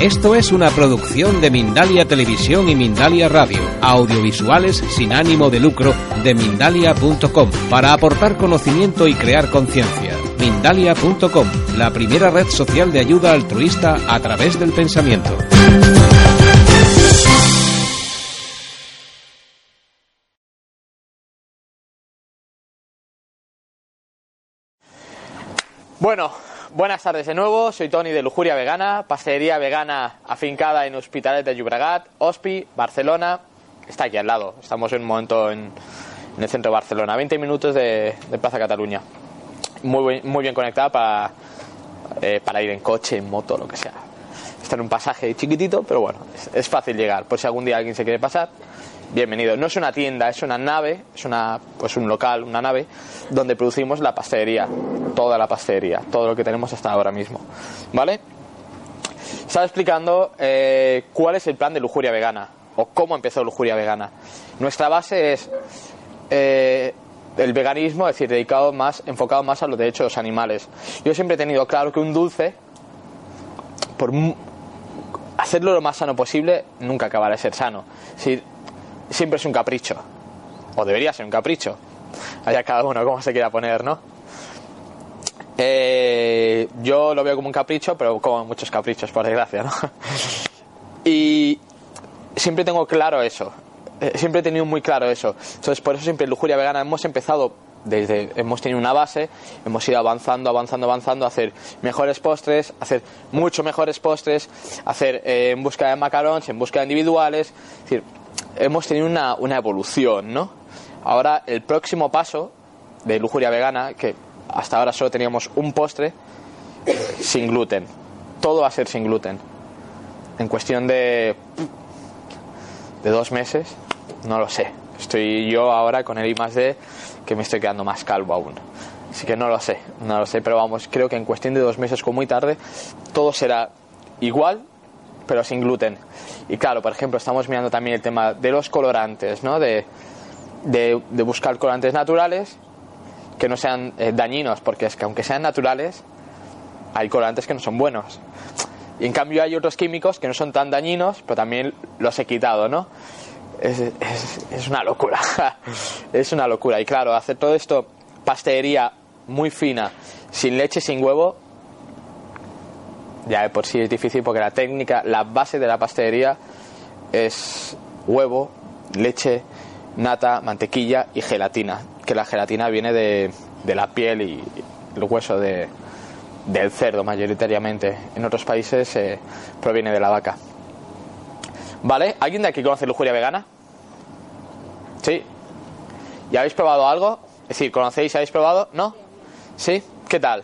Esto es una producción de Mindalia Televisión y Mindalia Radio, audiovisuales sin ánimo de lucro de mindalia.com, para aportar conocimiento y crear conciencia. Mindalia.com, la primera red social de ayuda altruista a través del pensamiento. Bueno, buenas tardes de nuevo. Soy Tony de Lujuria Vegana, pastelería vegana afincada en Hospitalet de Llobregat, Hospi, Barcelona. Está aquí al lado. Estamos en un momento en, el centro de Barcelona, 20 minutos de, Plaza Cataluña. Muy, muy bien conectada para, eh, para ir en coche, en moto, lo que sea. Está en un pasaje chiquitito, pero bueno, es, es fácil llegar. Por si algún día alguien se quiere pasar, bienvenido. No es una tienda, es una nave, es una, pues un local, una nave, donde producimos la pastelería, toda la pastelería, todo lo que tenemos hasta ahora mismo. ¿Vale? Estaba explicando eh, cuál es el plan de lujuria vegana o cómo empezó lujuria vegana. Nuestra base es eh, el veganismo, es decir, dedicado más, enfocado más a los derechos de los animales. Yo siempre he tenido claro que un dulce, por hacerlo lo más sano posible, nunca acabará de ser sano. Siempre es un capricho, o debería ser un capricho. Allá cada uno como se quiera poner, ¿no? Eh, yo lo veo como un capricho, pero como muchos caprichos, por desgracia, ¿no? Y siempre tengo claro eso. Eh, siempre he tenido muy claro eso. Entonces, por eso siempre en Lujuria Vegana hemos empezado desde hemos tenido una base, hemos ido avanzando, avanzando, avanzando, a hacer mejores postres, hacer mucho mejores postres, hacer eh, en busca de macarons, en busca de individuales. Es decir, hemos tenido una, evolución, ¿no? Ahora, el próximo paso de Lujuria Vegana, que hasta ahora solo teníamos un postre, sin gluten. Todo va a ser sin gluten. En cuestión de de dos meses, no lo sé. Estoy yo ahora con el I más D que me estoy quedando más calvo aún. Así que no lo sé, no lo sé, pero vamos, creo que en cuestión de dos meses como muy tarde, todo será igual, pero sin gluten. Y claro, por ejemplo, estamos mirando también el tema de los colorantes, ¿no? De, de, buscar colorantes naturales que no sean eh, dañinos, porque es que aunque sean naturales, hay colorantes que no son buenos. Y en cambio hay otros químicos que no son tan dañinos, pero también los he quitado, ¿no? Es- es una locura. es una locura. Y claro, hacer todo esto, pastelería muy fina, sin leche, sin huevo, ya de por sí es difícil porque la técnica, la base de la pastelería es huevo, leche, nata, mantequilla y gelatina. Que la gelatina viene de, de la piel y el hueso de, del cerdo mayoritariamente. En otros países eh, proviene de la vaca. ¿Vale? ¿Alguien de aquí conoce lujuria vegana? ¿Sí? ¿Ya habéis probado algo? Es decir, ¿conocéis? ¿Habéis probado? ¿No? ¿Sí? ¿Qué tal?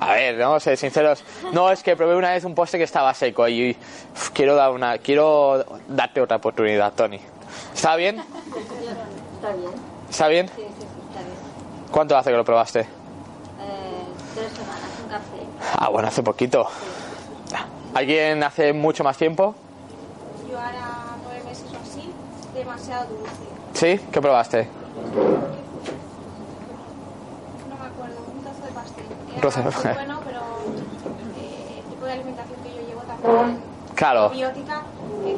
A ver, vamos a ser sinceros. No, es que probé una vez un postre que estaba seco y uf, quiero dar una, quiero darte otra oportunidad, Tony. ¿Está bien? Está bien. ¿Está bien? Sí, sí, sí, está bien. ¿Cuánto hace que lo probaste? Eh, tres semanas, un café. Ah, bueno, hace poquito. ¿Alguien hace mucho más tiempo? Yo ahora nueve meses o así, demasiado dulce. ¿Sí? ¿Qué probaste? No me acuerdo, un trozo de pastel. bueno, pero eh, el tipo de alimentación que yo llevo también Claro. biótica,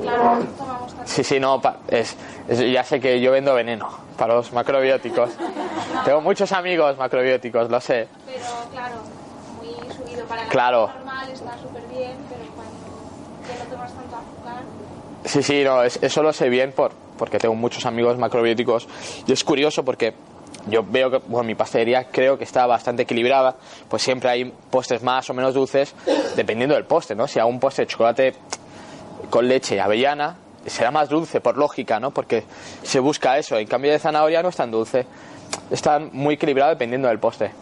claro, no tomamos. Sí, sí, no, es, es- ya sé que yo vendo veneno para los macrobióticos. Tengo muchos amigos macrobióticos, lo sé. Pero claro, muy subido para la Claro. normal, está súper bien, pero cuando ya no tomas tanto azúcar, Sí, sí, no, es- eso lo sé bien por, porque tengo muchos amigos macrobióticos y es curioso porque yo veo que, bueno, mi pastelería creo que está bastante equilibrada, pues siempre hay postres más o menos dulces dependiendo del postre, ¿no? Si hago un postre de chocolate con leche y avellana, será más dulce por lógica, ¿no? Porque se busca eso, en cambio de zanahoria no es tan dulce, está muy equilibrado dependiendo del postre.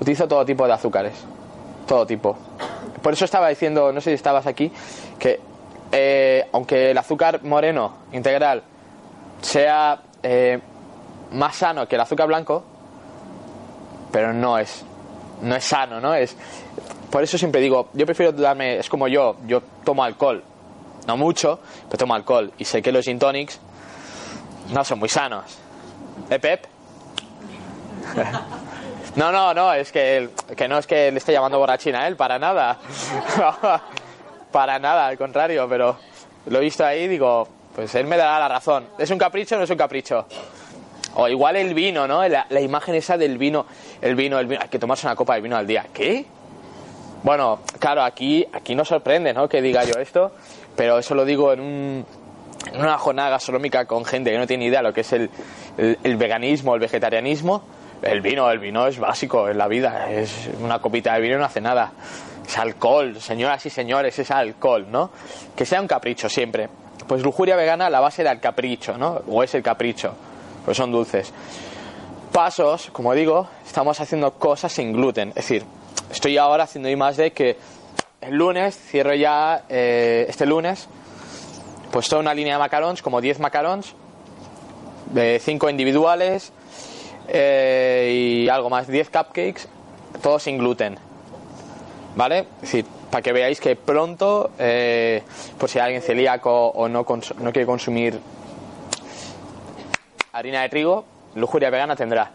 Utilizo todo tipo de azúcares, todo tipo. por eso estaba diciendo, no sé si estabas aquí, que eh, aunque el azúcar moreno integral sea eh, más sano que el azúcar blanco, pero no es, no es sano, ¿no? Es, por eso siempre digo, yo prefiero darme, es como yo, yo tomo alcohol, no mucho, pero tomo alcohol y sé que los gin tonics no son muy sanos. ¿Eh, Pep? No, no, no, es que, él- que no es que le esté llamando borrachina a él, para nada. para nada, al contrario, pero lo he visto ahí digo, pues él me dará la razón. ¿Es un capricho o no es un capricho? O igual el vino, ¿no? La, imagen esa del vino, el vino, el vino, hay que tomarse una copa de vino al día. ¿Qué? Bueno, claro, aquí, aquí no sorprende, ¿no? Que diga yo esto, pero eso lo digo en, un, en una jornada gastronómica con gente que no tiene idea de lo que es el, veganismo, el vegetarianismo. El vino, el vino es básico en la vida, es una copita de vino no hace nada. Es alcohol, señoras y señores, es alcohol, ¿no? Que sea un capricho siempre. Pues lujuria vegana, la base era el capricho, ¿no? O es el capricho, pues son dulces pasos, como digo, estamos haciendo cosas sin gluten. Es decir, estoy ahora haciendo más de que el lunes, cierro ya eh, este lunes, pues toda una línea de macarons, como 10 macarons, de 5 individuales eh, y algo más, 10 cupcakes, todo sin gluten. ¿Vale? Es decir, para que veáis que pronto, eh, por si hay alguien celíaco o no, no quiere consumir harina de trigo, lujuria vegana tendrá.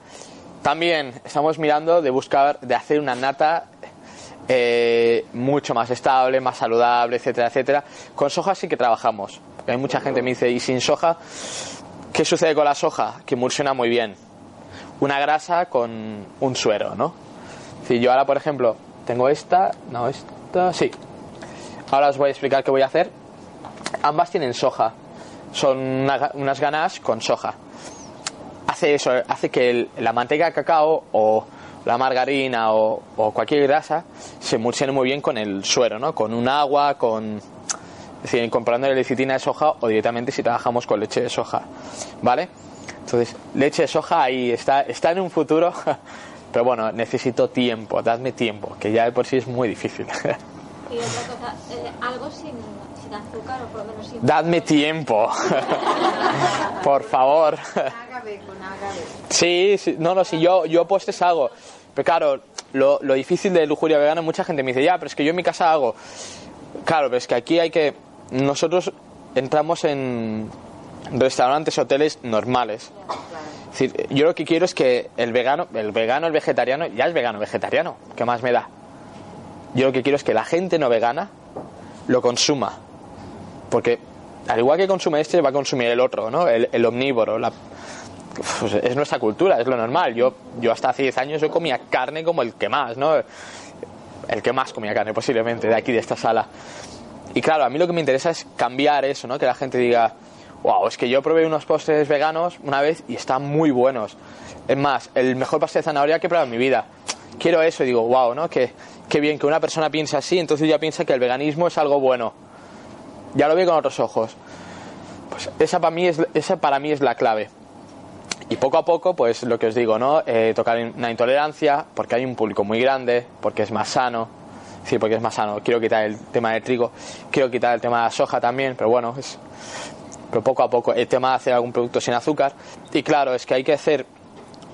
También estamos mirando de buscar, de hacer una nata eh, mucho más estable, más saludable, etcétera, etcétera. Con soja sí que trabajamos. Hay mucha gente que me dice, ¿y sin soja? ¿Qué sucede con la soja? Que emulsiona muy bien. Una grasa con un suero, ¿no? Si yo ahora, por ejemplo, tengo esta, no, esta, sí. Ahora os voy a explicar qué voy a hacer. Ambas tienen soja. Son una- unas ganas con soja hace eso, hace que el- la manteca de cacao o la margarina o, cualquier grasa se emulsione muy bien con el suero, ¿no? Con un agua, con... Es decir, comprando lecitina de soja o directamente si trabajamos con leche de soja, ¿vale? Entonces, leche de soja ahí está, está en un futuro, pero bueno, necesito tiempo, dadme tiempo, que ya de por sí es muy difícil. Y otra cosa, eh, algo sin, sin azúcar o por lo menos sin... dadme tiempo, por favor. Ágave con ágave. Sí, sí, no, no, si yo, yo postres hago. Pero claro, lo, lo difícil de lujuria vegana, mucha gente me dice, ya, pero es que yo en mi casa hago. Claro, pero es que aquí hay que. Nosotros entramos en restaurantes, hoteles normales. Es decir, yo lo que quiero es que el vegano, el vegano, el vegetariano, ya es vegano, vegetariano, ¿qué más me da? Yo lo que quiero es que la gente no vegana lo consuma. Porque al igual que consume este, va a consumir el otro, ¿no? El, omnívoro, la, pues es nuestra cultura, es lo normal. Yo, yo hasta hace 10 años yo comía carne como el que más, ¿no? El que más comía carne posiblemente de aquí, de esta sala. Y claro, a mí lo que me interesa es cambiar eso, ¿no? Que la gente diga, wow, es que yo probé unos postres veganos una vez y están muy buenos. Es más, el mejor pastel de zanahoria que he probado en mi vida. Quiero eso y digo, wow, ¿no? Que, que bien que una persona piense así, entonces ya piensa que el veganismo es algo bueno. Ya lo ve con otros ojos. Pues esa para mí es, esa para mí es la clave. Y poco a poco, pues lo que os digo, ¿no? Eh, tocar una intolerancia, porque hay un público muy grande, porque es más sano. Sí, porque es más sano. Quiero quitar el tema del trigo, quiero quitar el tema de la soja también, pero bueno, es. Pero poco a poco, el tema de hacer algún producto sin azúcar. Y claro, es que hay que hacer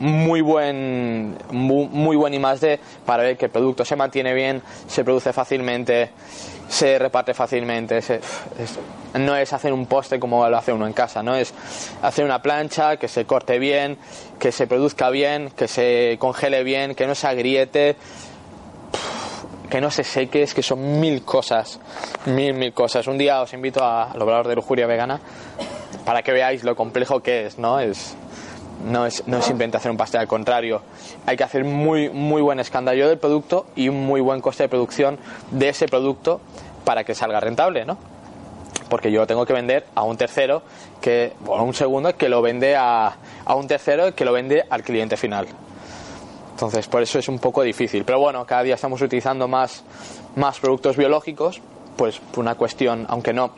muy buen muy, muy buen I más D para ver que el producto se mantiene bien, se produce fácilmente, se reparte fácilmente. se- no es hacer un poste como lo hace uno en casa, no es hacer una plancha que se corte bien, que se produzca bien, que se congele bien, que no se agriete, que no se seque, es que son mil cosas, mil, mil cosas. Un día os invito a- obrador de lujuria vegana para que veáis lo complejo que es, ¿no? Es, no es, no es simplemente hacer un pastel, al contrario, hay que hacer muy, muy buen escándalo del producto y un muy buen coste de producción de ese producto para que salga rentable, ¿no? Porque yo tengo que vender a un tercero, que, bueno, un segundo, que lo vende a, a un tercero que lo vende al cliente final. Entonces, por eso es un poco difícil. Pero bueno, cada día estamos utilizando más, más productos biológicos, pues una cuestión, aunque no,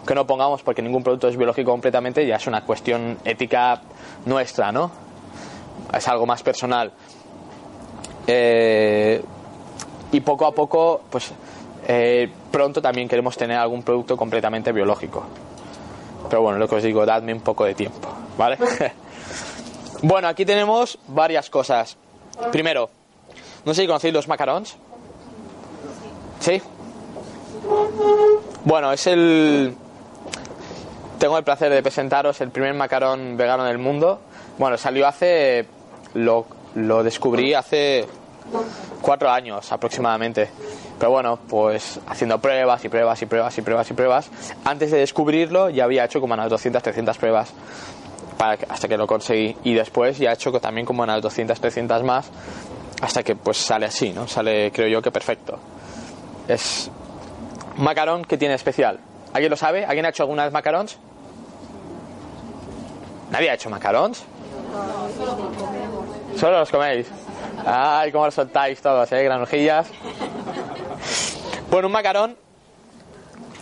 aunque no pongamos porque ningún producto es biológico completamente, ya es una cuestión ética nuestra, ¿no? Es algo más personal. Eh, y poco a poco, pues eh, pronto también queremos tener algún producto completamente biológico. Pero bueno, lo que os digo, dadme un poco de tiempo, ¿vale? bueno, aquí tenemos varias cosas. Primero, no sé si conocéis los macarons. ¿Sí? Bueno, es el... Tengo el placer de presentaros el primer macarón vegano del mundo. Bueno, salió hace... Lo, lo descubrí hace cuatro años aproximadamente. Pero bueno, pues haciendo pruebas y pruebas y pruebas y pruebas y pruebas. Antes de descubrirlo ya había hecho como unas 200, 300 pruebas hasta que lo conseguí. Y después ya he hecho también como unas 200, 300 más hasta que pues sale así, ¿no? Sale creo yo que perfecto. Es un macarón que tiene especial. ¿Alguien lo sabe? ¿Alguien ha hecho alguna vez macarons? ¿Nadie ha hecho macarons? Solo los coméis. Ay, cómo los soltáis todos, eh, granujillas. Bueno, un macarón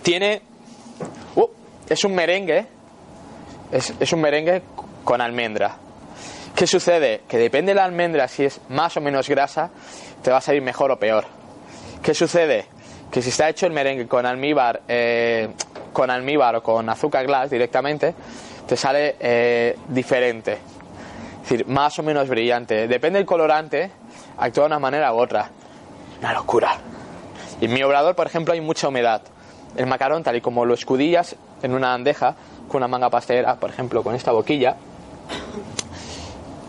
tiene. Uh, es un merengue. Es, es un merengue con almendra. ¿Qué sucede? Que depende de la almendra, si es más o menos grasa, te va a salir mejor o peor. ¿Qué sucede? Que si está hecho el merengue con almíbar, eh, con almíbar o con azúcar glass directamente, te sale eh, diferente. Es decir, más o menos brillante. Depende del colorante, actúa de una manera u otra. Una locura. Y en mi obrador, por ejemplo, hay mucha humedad. El macarón, tal y como lo escudillas en una bandeja con una manga pastelera, por ejemplo, con esta boquilla,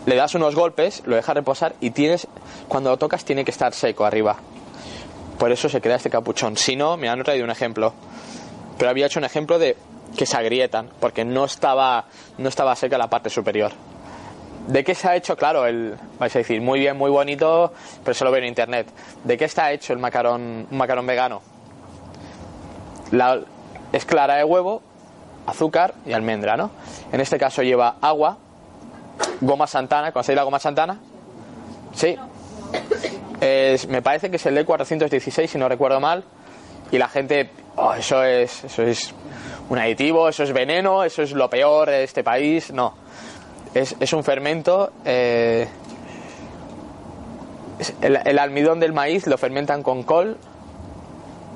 le das unos golpes, lo dejas reposar y tienes, cuando lo tocas, tiene que estar seco arriba. Por eso se crea este capuchón. Si no, me han traído un ejemplo. Pero había hecho un ejemplo de que se agrietan, porque no estaba, no estaba seca la parte superior. ¿De qué se ha hecho? Claro, el, vais a decir, muy bien, muy bonito, pero se lo veo en internet. ¿De qué está hecho el macarón, un macarón vegano? La, es clara de huevo, azúcar y almendra, ¿no? En este caso lleva agua, goma santana, ¿conocéis la goma santana? Sí. Es- me parece que es el E416, si no recuerdo mal. Y la gente, "Oh, eso es, eso es un aditivo, eso es veneno, eso es lo peor de este país. No. Es, es un fermento. eh, el, almidón del maíz lo fermentan con col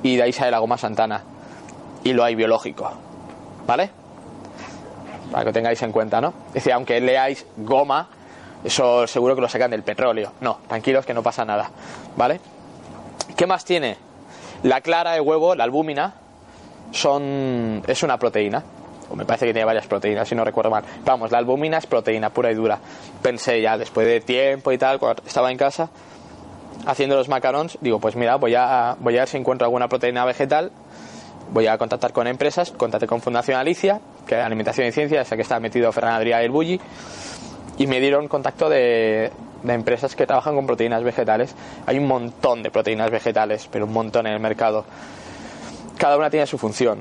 y de ahí sale la goma santana. Y lo hay biológico. ¿Vale? Para que tengáis en cuenta, ¿no? Es decir, aunque leáis goma, eso seguro que lo sacan del petróleo. No, tranquilos que no pasa nada. ¿Vale? ¿Qué más tiene? La clara de huevo, la albúmina, es una proteína. O me parece que tiene varias proteínas, si no recuerdo mal. Vamos, la albúmina es proteína pura y dura. Pensé ya, después de tiempo y tal, cuando estaba en casa, haciendo los macarons, digo, pues mira, voy a, voy a ver si encuentro alguna proteína vegetal. Voy a contactar con empresas, contacté con Fundación Alicia, que es Alimentación y Ciencia, esa que está metido Ferran Adrià el Bulli, y me dieron contacto de, de empresas que trabajan con proteínas vegetales. Hay un montón de proteínas vegetales, pero un montón en el mercado. Cada una tiene su función.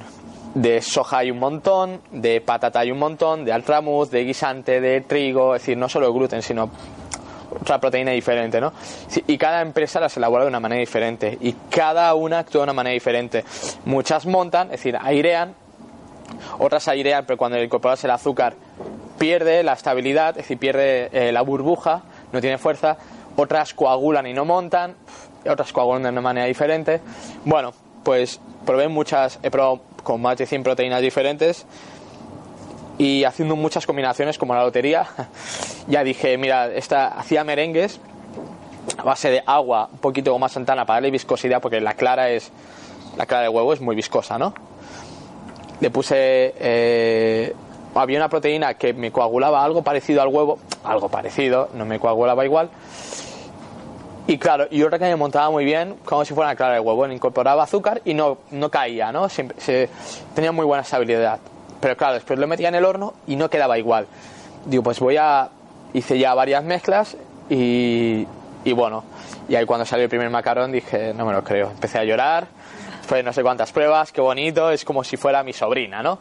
De soja hay un montón, de patata hay un montón, de altramuz, de guisante, de trigo, es decir, no solo gluten, sino otra proteína diferente, ¿no? Y cada empresa las elabora de una manera diferente y cada una actúa de una manera diferente. Muchas montan, es decir, airean, otras airean, pero cuando incorporas el azúcar pierde la estabilidad, es decir, pierde eh, la burbuja, no tiene fuerza. Otras coagulan y no montan, otras coagulan de una manera diferente. Bueno, pues probé muchas, he probado con más de 100 proteínas diferentes y haciendo muchas combinaciones como la lotería, ya dije, mira, esta hacía merengues a base de agua, un poquito de goma santana para darle viscosidad, porque la clara es la clara de huevo es muy viscosa, ¿no? Le puse eh, había una proteína que me coagulaba algo parecido al huevo, algo parecido, no me coagulaba igual. Y claro, y otra que me montaba muy bien, como si fuera una clara de huevo, incorporaba azúcar y no, no caía, ¿no? Tenía muy buena estabilidad. Pero claro, después lo metía en el horno y no quedaba igual. Digo, pues voy a... Hice ya varias mezclas y, y bueno, y ahí cuando salió el primer macarón dije, no me lo creo. Empecé a llorar, fue no sé cuántas pruebas, qué bonito, es como si fuera mi sobrina, ¿no?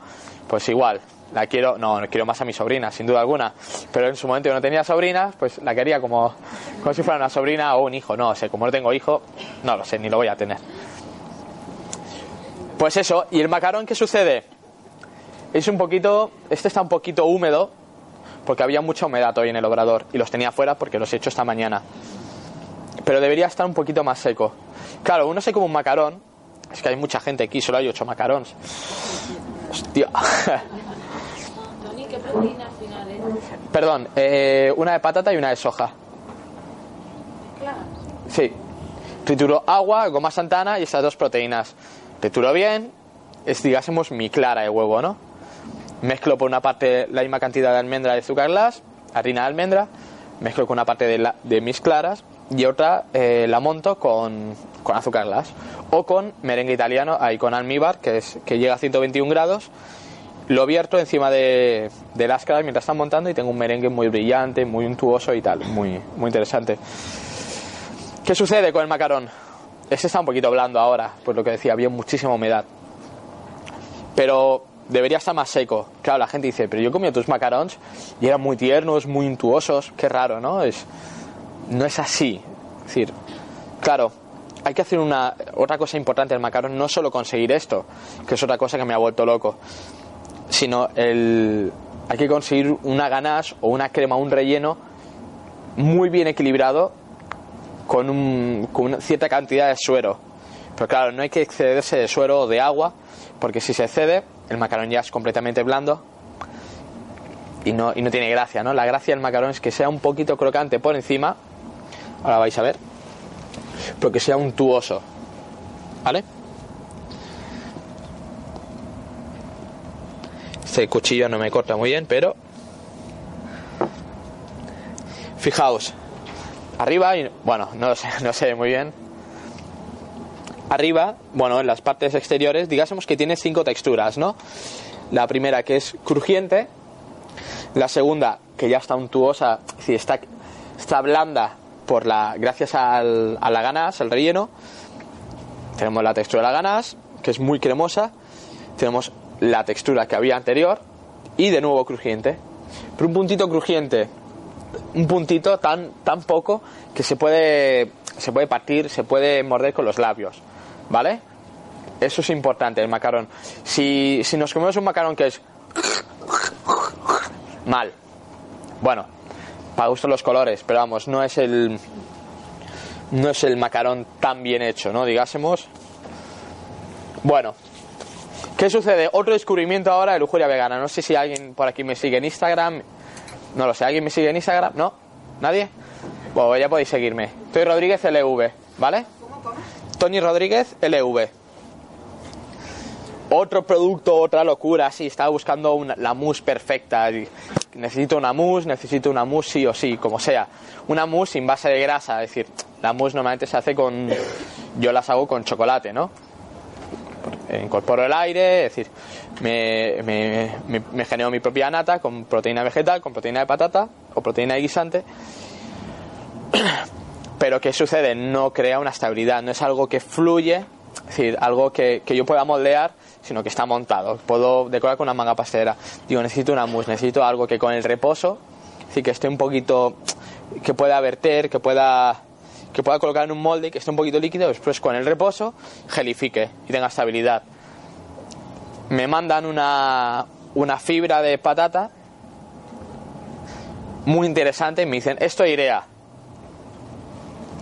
Pues igual, la quiero, no, quiero más a mi sobrina, sin duda alguna. Pero en su momento yo no tenía sobrina, pues la quería como, como si fuera una sobrina o un hijo. No sé, como no tengo hijo, no lo sé, ni lo voy a tener. Pues eso, ¿y el macarón qué sucede? Es un poquito, este está un poquito húmedo, porque había mucha humedad hoy en el obrador y los tenía fuera porque los he hecho esta mañana. Pero debería estar un poquito más seco. Claro, uno se come un macarón, Es que hay mucha gente aquí, solo hay ocho macarons. Hostia. Perdón, eh, una de patata y una de soja. Claro. Sí. Trituro agua, goma santana y estas dos proteínas. Trituro bien, es digásemos mi clara de huevo, ¿no? Mezclo por una parte la misma cantidad de almendra de azúcar glass, harina de almendra, mezclo con una parte de mis claras y otra eh, la monto con, con azúcar glass. O con merengue italiano, ahí con almíbar, que, es, que llega a 121 grados. Lo vierto encima de, de las mientras están montando y tengo un merengue muy brillante, muy untuoso y tal, muy, muy interesante. ¿Qué sucede con el macarón? Ese está un poquito blando ahora, pues lo que decía, había muchísima humedad. Pero debería estar más seco. Claro, la gente dice, pero yo comí tus macarons y eran muy tiernos, muy untuosos. Qué raro, ¿no? No es así. Es decir, claro, hay que hacer una otra cosa importante del macarón, no solo conseguir esto, que es otra cosa que me ha vuelto loco, sino el hay que conseguir una ganache o una crema, un relleno muy bien equilibrado con, un- con una cierta cantidad de suero. Pero claro, no hay que excederse de suero o de agua, porque si se excede, el macarón ya es completamente blando y no, y no tiene gracia, ¿no? La gracia del macarón es que sea un poquito crocante por encima, ahora vais a ver, pero que sea untuoso, ¿vale? Este cuchillo no me corta muy bien, pero fijaos, arriba y bueno no sé no sé muy bien. Arriba bueno en las partes exteriores digásemos que tiene cinco texturas no la primera que es crujiente la segunda que ya está untuosa decir, está está blanda por la gracias al, a la ganache el relleno. Tenemos la textura de la ganache que es muy cremosa. Tenemos la textura que había anterior y de nuevo crujiente pero un puntito crujiente un puntito tan tan poco que se puede se puede partir, se puede morder con los labios, ¿vale? Eso es importante el macarón. Si, si nos comemos un macarón que es mal, bueno, para gusto los colores, pero vamos, no es el no es el macarón tan bien hecho, ¿no? Digásemos. Bueno, ¿qué sucede? Otro descubrimiento ahora de lujuria vegana. No sé si alguien por aquí me sigue en Instagram. No lo sé, ¿alguien me sigue en Instagram? ¿No? ¿Nadie? Bueno, ya podéis seguirme. Tony Rodríguez LV, ¿vale? Tony Rodríguez LV. Otro producto, otra locura, sí, estaba buscando una- la mousse perfecta. Necesito una mousse, necesito una mousse sí o sí, como sea. Una mousse sin base de grasa, es decir, la mousse normalmente se hace con... Yo las hago con chocolate, ¿no? Incorporo el aire, es decir, me, me, me- me genero mi propia nata con proteína vegetal, con proteína de patata o proteína de guisante. Pero ¿qué sucede? No crea una estabilidad, no es algo que fluye, es decir, algo que, que yo pueda moldear, sino que está montado. Puedo decorar con una manga pastelera. Digo, necesito una mousse, necesito algo que con el reposo, es decir, que esté un poquito, que pueda verter, que pueda que pueda colocar en un molde y que esté un poquito líquido, después con el reposo gelifique y tenga estabilidad. Me mandan una, una fibra de patata muy interesante y me dicen, esto irea.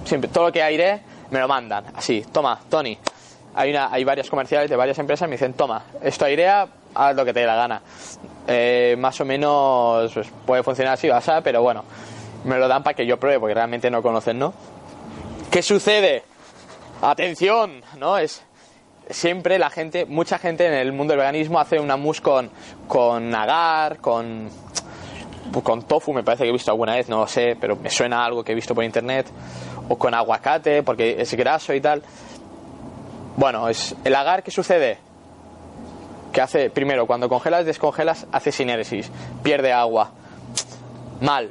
Siempre, todo lo que aire me lo mandan, así, toma, Tony. Hay, una, hay varios comerciales de varias empresas me dicen, toma, esto airea, haz lo que te dé la gana. Eh, más o menos pues, puede funcionar así o así, pero bueno, me lo dan para que yo pruebe, porque realmente no conocen, ¿no? ¿Qué sucede? Atención, ¿no? Es siempre la gente, mucha gente en el mundo del veganismo hace una mousse con, con agar, con, con tofu, me parece que he visto alguna vez, no lo sé, pero me suena algo que he visto por internet, o con aguacate, porque es graso y tal. Bueno, es el agar, ¿qué sucede? Que hace, primero, cuando congelas, descongelas, hace sinéresis, pierde agua. Mal,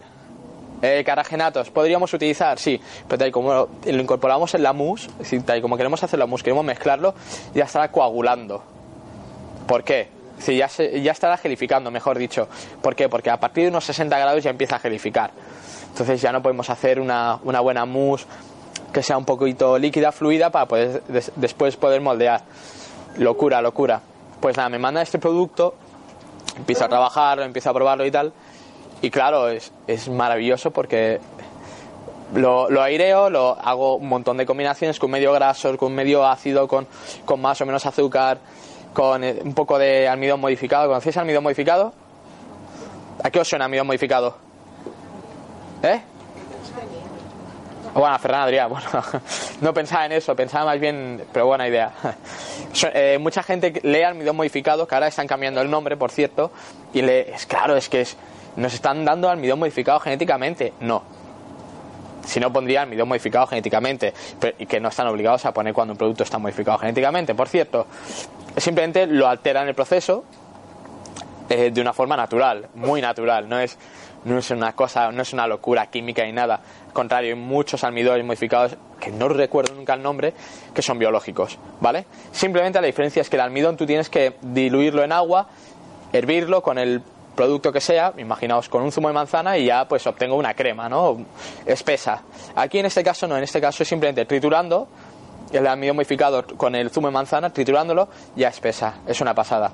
eh, caragenatos, podríamos utilizar, sí, pero tal como lo, incorporamos en la mousse, decir, tal y como queremos hacer la mousse, queremos mezclarlo, ya estará coagulando. ¿Por qué? Decir, ya, se- ya estará gelificando, mejor dicho. ¿Por qué? Porque a partir de unos 60 grados ya empieza a gelificar. Entonces ya no podemos hacer una, una buena mousse que sea un poquito líquida, fluida, para poder des- después poder moldear. Locura, locura. Pues nada, me manda este producto, empiezo a trabajarlo, empiezo a probarlo y tal. Y claro, es, es maravilloso porque Lo, lo aireo, lo hago un montón de combinaciones con medio graso, con medio ácido, con, con más o menos azúcar, con eh, un poco de almidón modificado. ¿Conocéis almidón modificado? ¿A qué os suena almidón modificado? ¿Eh? Bueno, Ferran Adrià, bueno, no pensaba en eso, pensaba más bien, pero buena idea. Eh, mucha gente lee almidón modificado, que ahora están cambiando el nombre, por cierto, y le, es claro, es que es, nos están dando almidón modificado genéticamente. No. Si no, pondría almidón modificado genéticamente, y que no están obligados a poner cuando un producto está modificado genéticamente, por cierto. Simplemente lo alteran el proceso eh, de una forma natural, muy natural, no es, no es una cosa, no es una locura química ni nada. Al contrario, hay muchos almidones modificados que no recuerdo nunca el nombre, que son biológicos, ¿vale? Simplemente la diferencia es que el almidón tú tienes que diluirlo en agua, hervirlo con el producto que sea, imaginaos con un zumo de manzana y ya pues obtengo una crema, ¿no? Espesa. Aquí en este caso no, en este caso es simplemente triturando el almidón modificado con el zumo de manzana, triturándolo, ya espesa. Es una pasada.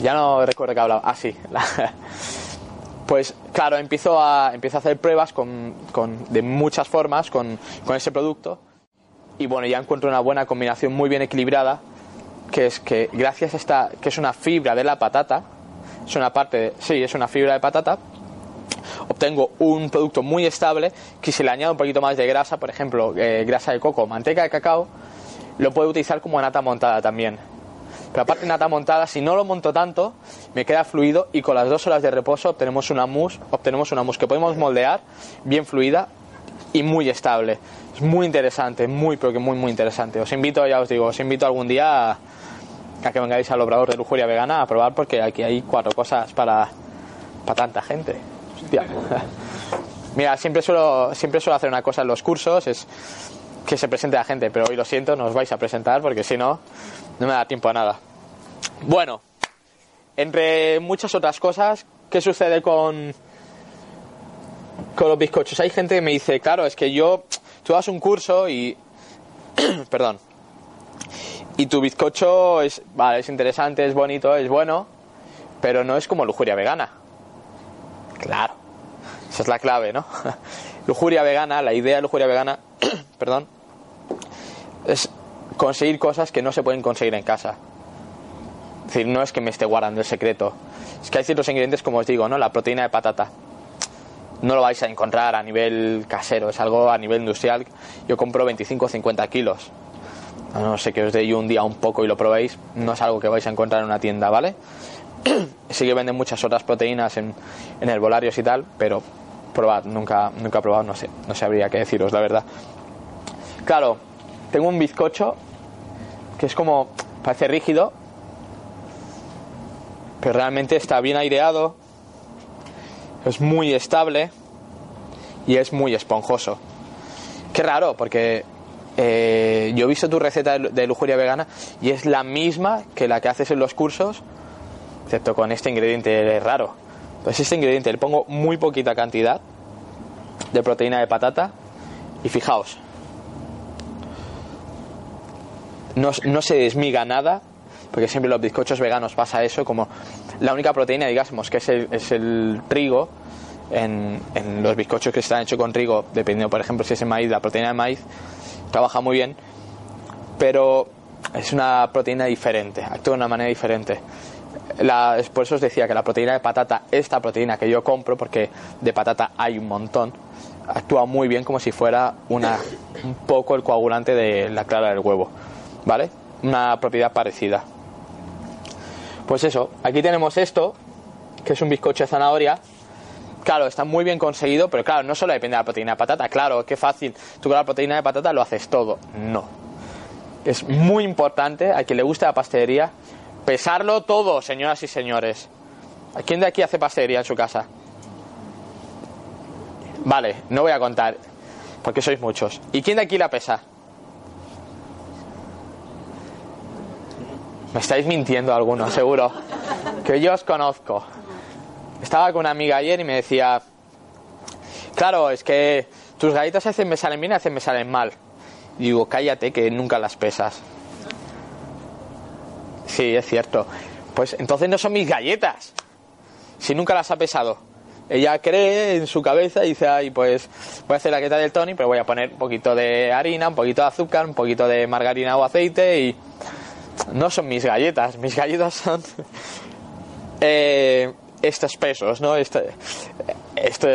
Ya no recuerdo que hablaba. Ah, sí. Pues claro, empiezo a, empiezo a hacer pruebas con, con- de muchas formas con, con ese producto y bueno, ya encuentro una buena combinación muy bien equilibrada que es que gracias a esta, que es una fibra de la patata, es una parte, de- sí, es una fibra de patata, obtengo un producto muy estable que si le añado un poquito más de grasa, por ejemplo, eh, grasa de coco, manteca de cacao, lo puedo utilizar como nata montada también. Pero aparte nata montada, si no lo monto tanto, me queda fluido y con las dos horas de reposo obtenemos una mousse, obtenemos una mousse que podemos moldear bien fluida y muy estable. Es muy interesante, muy, pero que muy, muy interesante. Os invito, ya os digo, os invito algún día a, que vengáis al Obrador de Lujuria Vegana a probar porque aquí hay cuatro cosas para, para tanta gente. Hostia. Mira, siempre suelo, siempre suelo hacer una cosa en los cursos, es que se presente la gente, pero hoy lo siento, no os vais a presentar porque si no, no me da tiempo a nada. Bueno, entre muchas otras cosas, ¿qué sucede con, con los bizcochos? Hay gente que me dice, claro, es que yo, tú das un curso y, perdón, y tu bizcocho es, vale, es interesante, es bonito, es bueno, pero no es como lujuria vegana. Claro, esa es la clave, ¿no? lujuria vegana, la idea de lujuria vegana, perdón, es conseguir cosas que no se pueden conseguir en casa. Es decir, no es que me esté guardando el secreto. Es que hay ciertos ingredientes, como os digo, ¿no? La proteína de patata. No lo vais a encontrar a nivel casero, es algo a nivel industrial. Yo compro 25 o 50 kilos. No sé que os dé yo un día un poco y lo probéis, no es algo que vais a encontrar en una tienda, ¿vale? sí que venden muchas otras proteínas en, en herbolarios y tal, pero probad, nunca, nunca he probado, no sé, no sabría qué deciros, la verdad. Claro, tengo un bizcocho que es como, parece rígido, pero realmente está bien aireado, es muy estable y es muy esponjoso. Qué raro, porque eh, yo he visto tu receta de, lujuria vegana y es la misma que la que haces en los cursos, excepto con este ingrediente raro. Pues este ingrediente le pongo muy poquita cantidad de proteína de patata y fijaos, no, no se desmiga nada, porque siempre los bizcochos veganos pasa eso, como la única proteína, digamos, que es el, es el trigo, en, en los bizcochos que están hechos con trigo, dependiendo, por ejemplo, si es en maíz, la proteína de maíz trabaja muy bien, pero es una proteína diferente, actúa de una manera diferente. La, por eso os decía que la proteína de patata, esta proteína que yo compro, porque de patata hay un montón, actúa muy bien como si fuera una, un poco el coagulante de la clara del huevo, ¿vale? Una propiedad parecida. Pues eso, aquí tenemos esto, que es un bizcocho de zanahoria. Claro, está muy bien conseguido, pero claro, no solo depende de la proteína de patata. Claro, qué fácil. Tú con la proteína de patata lo haces todo. No. Es muy importante, a quien le guste la pastelería, pesarlo todo, señoras y señores. ¿A quién de aquí hace pastelería en su casa? Vale, no voy a contar, porque sois muchos. ¿Y quién de aquí la pesa? Me estáis mintiendo algunos, seguro. Que yo os conozco. Estaba con una amiga ayer y me decía, claro, es que tus galletas a veces me salen bien a veces me salen mal. Y digo, cállate que nunca las pesas. Sí, es cierto. Pues entonces no son mis galletas. Si nunca las ha pesado. ella cree en su cabeza y dice, ay, pues voy a hacer la queta del Tony, pero voy a poner un poquito de harina, un poquito de azúcar, un poquito de margarina o aceite y no son mis galletas, mis galletas son eh, estos pesos, ¿no? Este, esto,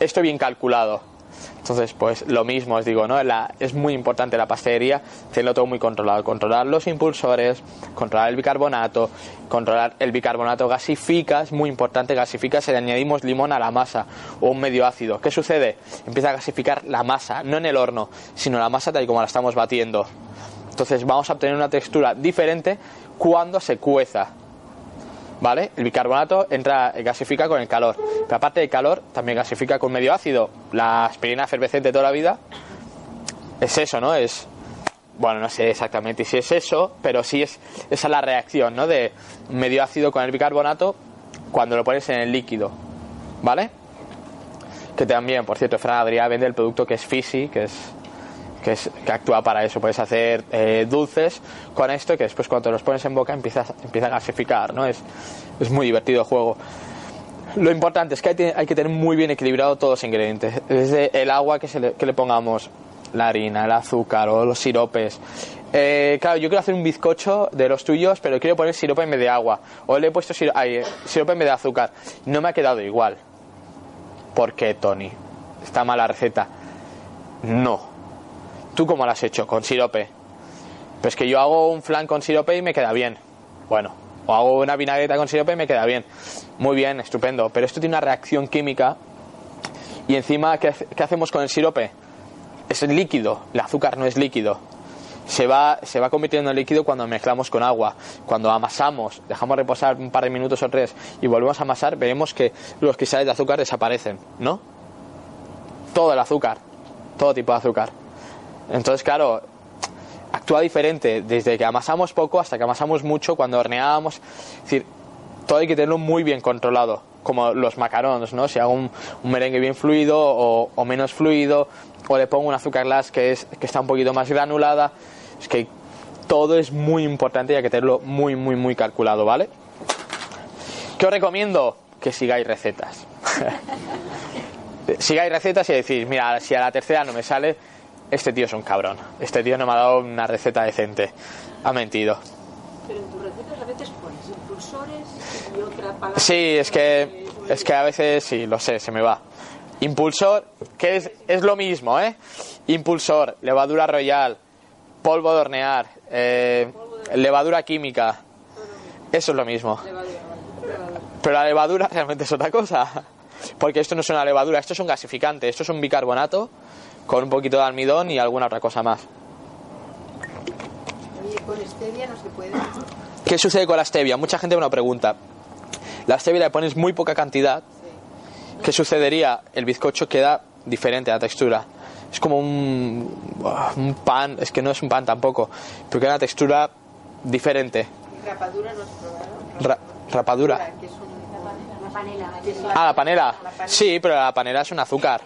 esto bien calculado. Entonces, pues lo mismo os digo, ¿no? Es muy importante la pastelería tenerlo todo muy controlado. Controlar los impulsores, controlar el bicarbonato, controlar el bicarbonato gasifica, es muy importante, gasifica si le añadimos limón a la masa o un medio ácido. ¿Qué sucede? Empieza a gasificar la masa, no en el horno, sino la masa tal y como la estamos batiendo. Entonces vamos a obtener una textura diferente cuando se cueza. ¿Vale? El bicarbonato entra, gasifica con el calor. Pero aparte del calor, también gasifica con medio ácido. La aspirina efervescente de toda la vida es eso, ¿no? Es, bueno, no sé exactamente si es eso, pero sí es esa es la reacción, ¿no? De medio ácido con el bicarbonato cuando lo pones en el líquido, ¿vale? Que también, por cierto, Fran Adrià vende el producto que es Fisi, que es que, es, que actúa para eso. Puedes hacer eh, dulces con esto que después cuando los pones en boca empiezas, empieza a gasificar, ¿no? Es, es muy divertido el juego. Lo importante es que hay, que tener muy bien equilibrado todos los ingredientes. Desde el agua que, se le, que le pongamos, la harina, el azúcar o los siropes. Eh, claro, yo quiero hacer un bizcocho de los tuyos, pero quiero poner sirope en vez de agua. O le he puesto sirope, ay, sirope en vez de azúcar. No me ha quedado igual. ¿Por qué, Tony? Está mala receta. No ¿Tú cómo lo has hecho? Con sirope. Pues que yo hago un flan con sirope y me queda bien. Bueno, o hago una vinagreta con sirope y me queda bien. Muy bien, estupendo. Pero esto tiene una reacción química y encima, ¿qué, qué hacemos con el sirope? Es líquido, el azúcar no es líquido. Se va, se va convirtiendo en líquido cuando mezclamos con agua. Cuando amasamos, dejamos reposar un par de minutos o tres y volvemos a amasar, veremos que los cristales de azúcar desaparecen, ¿no? Todo el azúcar, todo tipo de azúcar. Entonces, claro, actúa diferente desde que amasamos poco hasta que amasamos mucho cuando horneábamos. Es decir, todo hay que tenerlo muy bien controlado, como los macarons, ¿no? Si hago un, un merengue bien fluido o, o, menos fluido, o le pongo un azúcar glass que, es, que está un poquito más granulada, es que todo es muy importante y hay que tenerlo muy, muy, muy calculado, ¿vale? ¿Qué os recomiendo? Que sigáis recetas. sigáis recetas y decís, mira, si a la tercera no me sale, este tío es un cabrón. Este tío no me ha dado una receta decente. Ha mentido. Pero en tus recetas a veces pones impulsores y otra palabra. Sí, es que, es que a veces, sí, lo sé, se me va. Impulsor, que es, es lo mismo, ¿eh? Impulsor, levadura royal, polvo de hornear, eh, levadura química. Eso es lo mismo. Pero la levadura realmente es otra cosa. Porque esto no es una levadura, esto es un gasificante, esto es un bicarbonato con un poquito de almidón y alguna otra cosa más. Oye, con stevia no se puede. ¿Qué sucede con la stevia? Mucha gente me lo pregunta. La stevia le pones muy poca cantidad. ¿Qué sucedería? El bizcocho queda diferente a la textura. Es como un, un pan, es que no es un pan tampoco, pero queda una textura diferente. ¿Y rapadura no has probado? Ra rapadura. Que es un- La panela. Ah, la panela. Sí, pero la panela es un azúcar.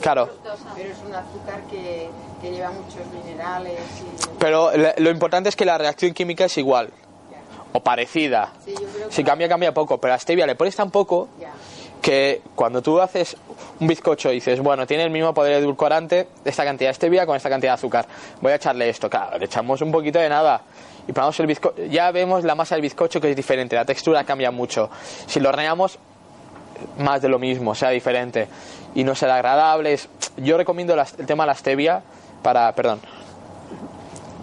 Claro. Pero es un azúcar que, que lleva muchos minerales y... Pero lo importante es que la reacción química es igual. O parecida. Sí. Si cambia, cambia poco. Pero a stevia le pones tan poco que cuando tú haces un bizcocho y dices, bueno, tiene el mismo poder edulcorante esta cantidad de stevia con esta cantidad de azúcar, voy a echarle esto, claro, le echamos un poquito de nada y probamos el bizcocho, ya vemos la masa del bizcocho que es diferente, la textura cambia mucho. Si lo horneamos, más de lo mismo, sea diferente y no será agradable. Yo recomiendo el tema de la stevia para, perdón,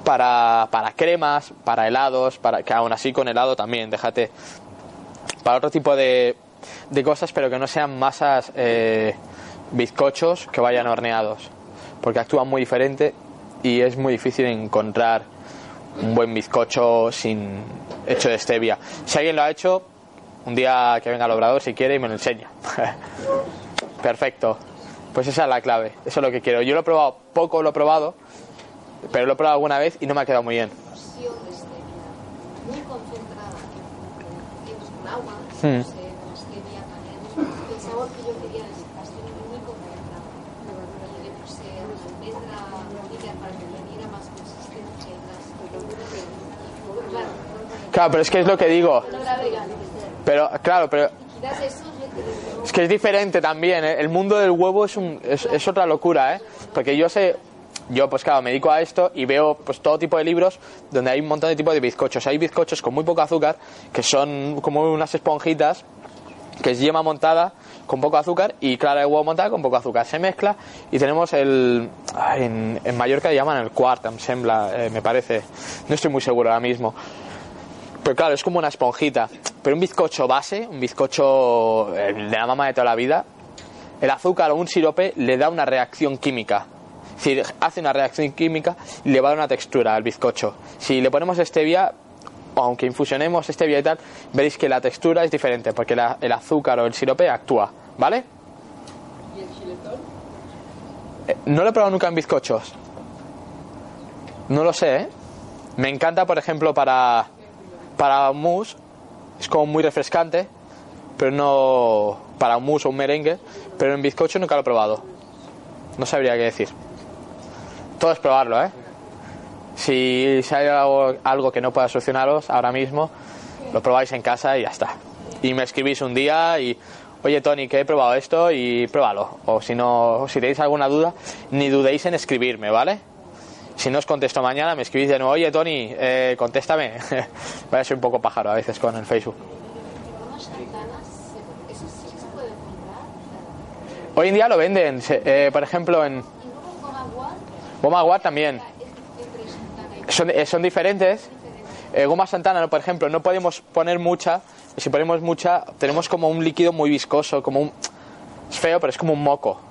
para, para cremas, para helados, para que aún así con helado también, déjate, para otro tipo de, de cosas, pero que no sean masas eh, bizcochos que vayan horneados, porque actúan muy diferente y es muy difícil encontrar un buen bizcocho sin hecho de stevia. Si alguien lo ha hecho, un día que venga al obrador si quiere y me lo enseña. Perfecto. Pues esa es la clave, eso es lo que quiero. Yo lo he probado, poco lo he probado, pero lo he probado alguna vez y no me ha quedado muy bien. Claro, Claro, pero es que es lo que digo. Pero, claro, pero es que Es diferente también, ¿eh? el mundo del huevo es, un, es, es otra locura, ¿eh? Porque yo sé, yo pues claro, me dedico a esto y veo pues todo tipo de libros donde hay un montón de tipos de bizcochos. Hay bizcochos con muy poco azúcar, que son como unas esponjitas, que es yema montada con poco azúcar y clara de huevo montada con poco azúcar. Se mezcla y tenemos el... en, en Mallorca le llaman el quart, em sembla, eh, me parece. No estoy muy seguro ahora mismo. Pero claro, es como una esponjita. Pero un bizcocho base, un bizcocho eh, de la mamá de toda la vida, el azúcar o un sirope le da una reacción química. Decir, hace una reacción química y le va a dar una textura al bizcocho. Si le ponemos stevia, o aunque infusionemos stevia y tal, veréis que la textura es diferente porque la- el azúcar o el sirope actúa, ¿vale? ¿Y el chiletón? Eh, no lo he probado nunca en bizcochos. No lo sé, ¿eh? Me encanta, por ejemplo, para, para mousse. Es como muy refrescante, pero no para un mousse o un merengue. Pero en bizcocho nunca lo he probado. No sabría qué decir. Todo es probarlo, ¿eh? Si, si hay algo, algo que no pueda solucionaros ahora mismo, lo probáis en casa y ya está. Y me escribís un día y, oye Tony, que he probado esto y pruébalo. O si no, si tenéis alguna duda, ni dudéis en escribirme, ¿vale? Si no os contesto mañana, me escribís de nuevo, oye Tony, eh, contéstame. Vaya, soy un poco pájaro a veces con el Facebook. Hoy en día lo venden, eh, por ejemplo, en Goma Guar también. Son, eh, son diferentes. Eh, goma Santana, por ejemplo, no podemos poner mucha. Si ponemos mucha, tenemos como un líquido muy viscoso, como un... Es feo, pero es como un moco.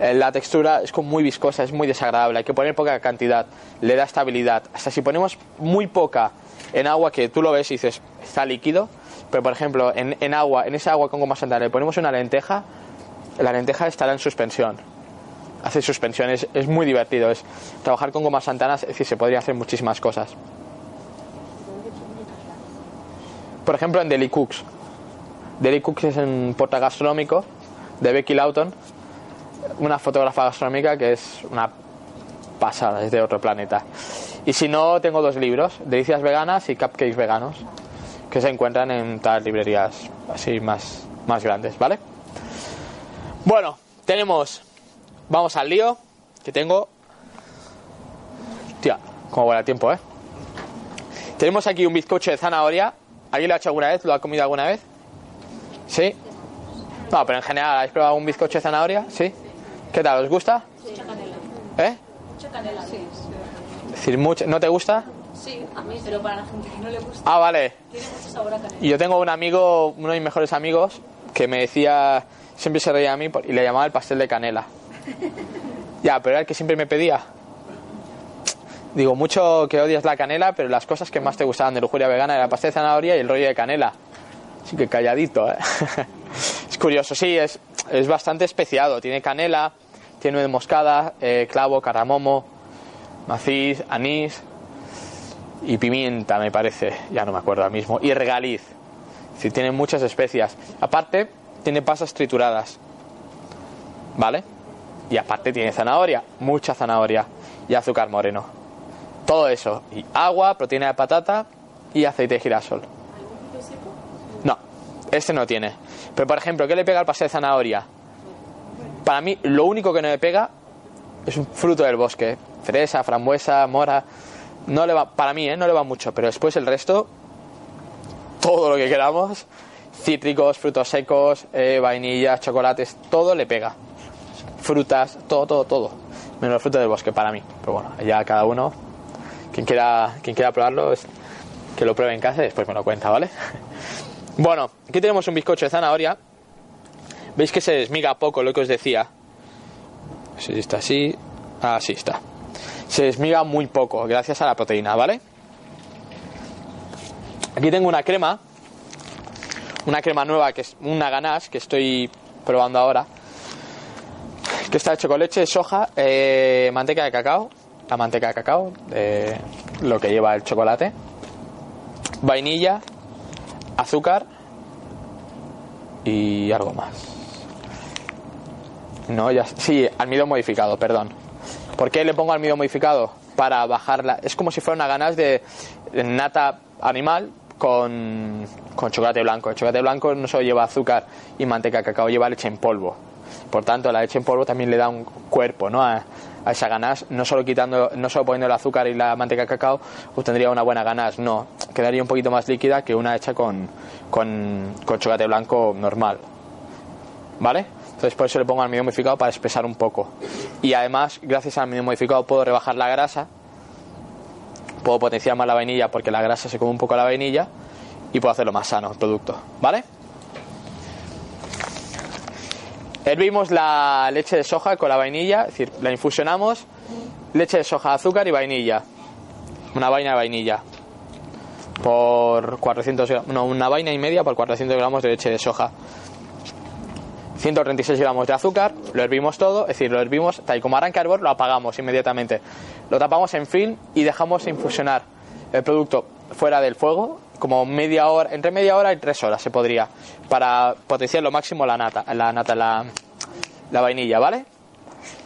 Eh, la textura es como muy viscosa, es muy desagradable. Hay que poner poca cantidad, le da estabilidad. Hasta si ponemos muy poca en agua, que tú lo ves y dices, está líquido. Pero, por ejemplo, en, en agua, en esa agua con goma Santana, le ponemos una lenteja, la lenteja estará en suspensión hace suspensiones, es muy divertido. Es trabajar con gomas santanas, es se podría hacer muchísimas cosas. Por ejemplo, en Deli Cooks. Deli Cooks es un porta gastronómico de Becky Lawton, una fotógrafa gastronómica que es una pasada, es de otro planeta. Y si no, tengo dos libros, Delicias Veganas y Cupcakes Veganos, que se encuentran en las librerías así más, más grandes, ¿vale? Bueno, tenemos Vamos al lío, que tengo... Tía, cómo vuela el tiempo, ¿eh? Tenemos aquí un bizcocho de zanahoria. ¿Alguien lo ha hecho alguna vez? ¿Lo ha comido alguna vez? ¿Sí? No, pero en general, ¿habéis probado un bizcocho de zanahoria? ¿Sí? ¿Qué tal? ¿Os gusta? Mucha canela. ¿Eh? Mucha canela. Sí. Es decir, mucho... ¿no te gusta? Sí, a mí, pero para la gente que no le gusta, Ah, vale. tiene mucho sabor a canela. Y yo tengo un amigo, uno de mis mejores amigos, que me decía, siempre se reía a mí por- y le llamaba el pastel de canela. Ya, pero era el que siempre me pedía. Digo, mucho que odias la canela, pero las cosas que más te gustaban de lujuria vegana era el pastel de zanahoria y el rollo de canela. Así que calladito, ¿eh? Curioso, sí, es, es bastante especiado. Tiene canela, tiene nuez moscada, eh, clavo, cardamomo, maciz, anís y pimienta, me parece. Ya no me acuerdo ahora mismo. Y regaliz. Sí, tiene muchas especias. Aparte, tiene pasas trituradas. ¿Vale? Y aparte tiene zanahoria, mucha zanahoria y azúcar moreno. Todo eso. Y agua, proteína de patata y aceite de girasol. No, este no tiene. Pero por ejemplo, ¿qué le pega al pastel de zanahoria? Para mí, lo único que no le pega es un fruto del bosque. Fresa, frambuesa, mora. No le va, para mí, ¿eh? no le va mucho. Pero después el resto, todo lo que queramos. Cítricos, frutos secos, eh, vainillas, chocolates, todo le pega. Frutas, todo, todo, todo. Menos el fruto del bosque para mí. Pero bueno, ya cada uno, quien quiera, quien quiera probarlo, es que lo pruebe en casa y después me lo cuenta, ¿vale? Bueno, aquí tenemos un bizcocho de zanahoria. Veis que se desmiga poco lo que os decía. Si está así. Así está. Se desmiga muy poco, gracias a la proteína, ¿vale? Aquí tengo una crema. Una crema nueva que es una ganache que estoy probando ahora. Que está hecho con leche soja, eh, manteca de cacao. La manteca de cacao, eh, lo que lleva el chocolate. Vainilla, azúcar y algo más. No, ya. Sí, almidón modificado, perdón. ¿Por qué le pongo almidón modificado? Para bajarla. Es como si fuera una ganas de nata animal con, con chocolate blanco. El chocolate blanco no solo lleva azúcar y manteca cacao, lleva leche en polvo. Por tanto, la leche en polvo también le da un cuerpo ¿no? a, a esa ganache, no solo quitando, no solo poniendo el azúcar y la manteca de cacao, obtendría una buena ganache, no, quedaría un poquito más líquida que una hecha con, con, chocolate blanco normal. ¿Vale? Entonces por eso le pongo almidón modificado para espesar un poco. Y además, gracias al almidón modificado puedo rebajar la grasa, puedo potenciar más la vainilla porque la grasa se come un poco la vainilla y puedo hacerlo más sano el producto. ¿Vale? Hervimos la leche de soja con la vainilla, es decir, la infusionamos, leche de soja, azúcar y vainilla. Una vaina de vainilla. Por 400 gramos, no, una vaina y media por 400 gramos de leche de soja. 136 gramos de azúcar, lo hervimos todo, es decir, lo hervimos, tal y como arranca hervor, lo apagamos inmediatamente. Lo tapamos en film y dejamos infusionar el producto fuera del fuego, como media hora, entre media hora y tres horas se podría, para potenciar lo máximo la nata, la nata, la, la vainilla, ¿vale?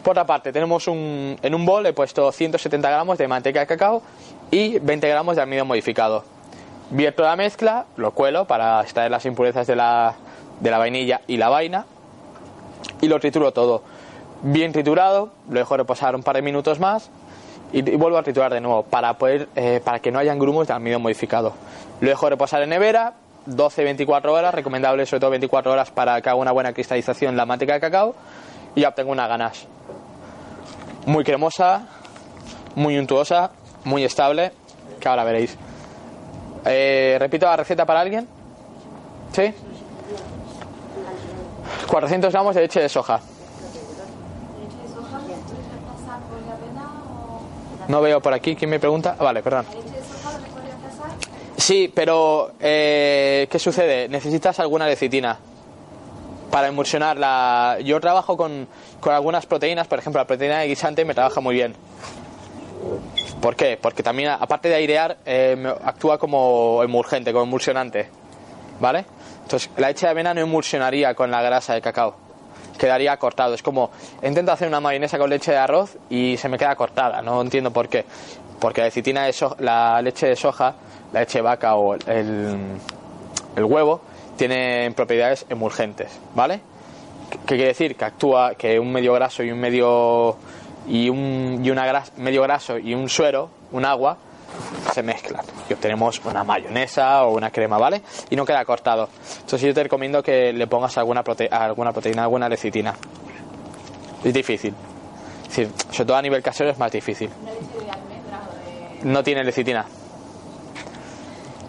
Por otra parte, tenemos un, en un bol he puesto 170 gramos de manteca de cacao y 20 gramos de almidón modificado. Vierto la mezcla, lo cuelo para extraer las impurezas de la, de la vainilla y la vaina y lo trituro todo. Bien triturado, lo dejo reposar un par de minutos más y, vuelvo a triturar de nuevo para poder eh, para que no hayan grumos de almidón modificado. Lo dejo reposar en nevera 12-24 horas, recomendable sobre todo 24 horas para que haga una buena cristalización la manteca de cacao y ya obtengo una ganache. Muy cremosa, muy untuosa, muy estable, que ahora veréis. Eh, repito la receta para alguien. ¿Sí? 400 gramos de leche de soja. ¿Leche de soja puedes reemplazar por la avena o No veo por aquí. ¿Quién me pregunta? Ah, vale, perdón. la leche de soja lo puedes reemplazar? Sí, pero eh, ¿qué sucede? Necesitas alguna lecitina para emulsionar la... Yo trabajo con, con algunas proteínas, por ejemplo, la proteína de guisante me trabaja muy bien. ¿Por qué? Porque también, aparte de airear, eh, actúa como emulgente, como emulsionante. ¿Vale? Entonces, la leche de avena no emulsionaría con la grasa de cacao. Quedaría cortado. Es como, intento hacer una mayonesa con leche de arroz y se me queda cortada. No entiendo por qué. Porque la lecitina de la leche de soja, la leche de vaca o el, el huevo, tienen propiedades emulgentes. ¿Vale? ¿Qué quiere decir? Que actúa que un medio graso y un medio y un y una gras- medio graso y un suero, un agua, se mezclan y obtenemos una mayonesa o una crema, ¿vale? Y no queda cortado. Entonces yo te recomiendo que le pongas alguna, prote- alguna proteína, alguna lecitina. Es difícil. Es decir, sobre todo a nivel casero es más difícil. No tiene lecitina.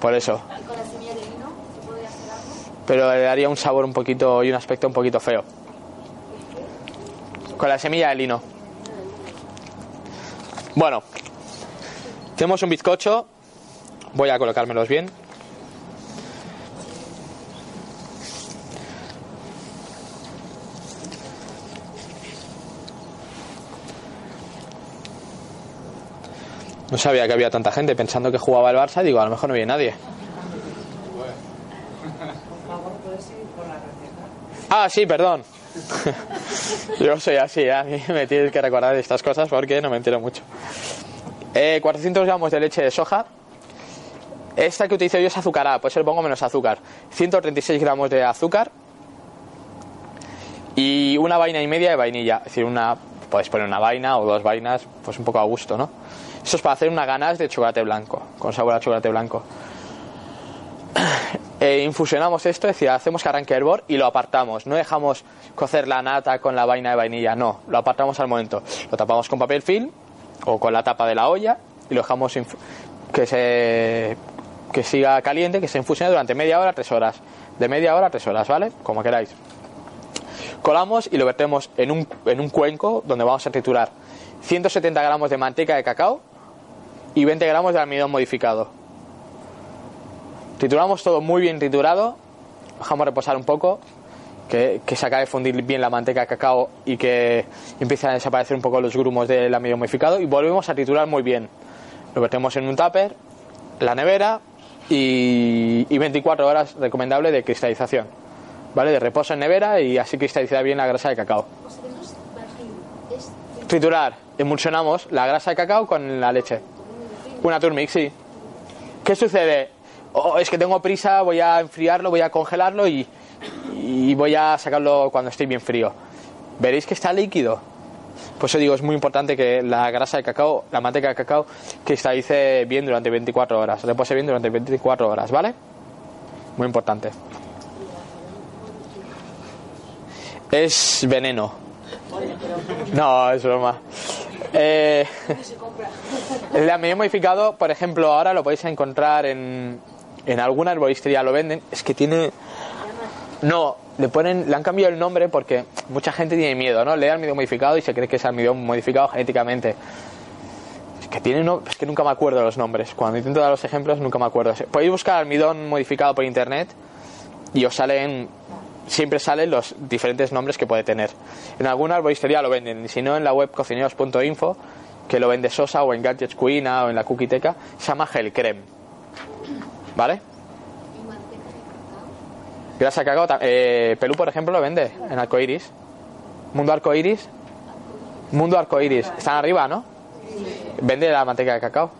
Por eso. ¿Y con la semilla de se puede hacer algo? pero le daría un sabor un poquito y un aspecto un poquito feo. Con la semilla de lino. Bueno, tenemos un bizcocho. Voy a colocármelos bien. No sabía que había tanta gente pensando que jugaba el Barça. Digo, a lo mejor no viene nadie. Ah, sí, perdón. Yo soy así, a mí me tienes que recordar estas cosas porque no me entero mucho. Eh, 400 gramos de leche de soja. Esta que utilizo yo es azucarada, pues le pongo menos azúcar. 136 gramos de azúcar. Y una vaina y media de vainilla. Es decir, una, podéis poner una vaina o dos vainas, pues un poco a gusto, ¿no? Esto es para hacer una ganache de chocolate blanco, con sabor a chocolate blanco. Eh, infusionamos esto, es decir, hacemos que arranque hervor y lo apartamos. No dejamos cocer la nata con la vaina de vainilla, no, lo apartamos al momento. Lo tapamos con papel film o con la tapa de la olla y lo dejamos que se que siga caliente, que se infusione durante media hora, tres horas. De media hora a tres horas, ¿vale? Como queráis. Colamos y lo vertemos en un, en un cuenco donde vamos a triturar 170 gramos de manteca de cacao y 20 gramos de almidón modificado. Trituramos todo muy bien triturado, dejamos reposar un poco, que, que se acabe de fundir bien la manteca de cacao y que empiecen a desaparecer un poco los grumos del almidón modificado y volvemos a triturar muy bien. Lo vertemos en un tupper, la nevera y, y 24 horas recomendable de cristalización. ¿Vale? De reposo en nevera y así cristalizará bien la grasa de cacao. Es Triturar, emulsionamos la grasa de cacao con la leche. Una turmix, sí. ¿Qué sucede? oh, es que tengo prisa, voy a enfriarlo, voy a congelarlo y, y voy a sacarlo cuando esté bien frío. Veréis que está líquido. Por eso digo, es muy importante que la grasa de cacao, la manteca de cacao, cristalice bien durante 24 horas, repose bien durante 24 horas, ¿vale? Muy importante. Es veneno. No, es broma. Eh, almidón modificado, por ejemplo, ahora lo podéis encontrar en, en alguna herboristería, lo venden. Es que tiene... No, le ponen, le han cambiado el nombre porque mucha gente tiene miedo, ¿no? Lee almidón modificado y se cree que es almidón modificado genéticamente. Es que tiene no, es que nunca me acuerdo los nombres. Cuando intento dar los ejemplos nunca me acuerdo. Podéis buscar almidón modificado por internet y os salen siempre salen los diferentes nombres que puede tener. En alguna arboristería lo venden, y si no en la web cocineros.info, que lo vende Sosa o en Gadgets Cuina o en la Cookiteca, se llama Gel Creme. ¿Vale? Grasa cacao, eh, Pelú por ejemplo lo vende en Arcoiris. Mundo Arcoiris. Mundo Arcoiris. Están arriba, ¿no? Vende la manteca de cacao.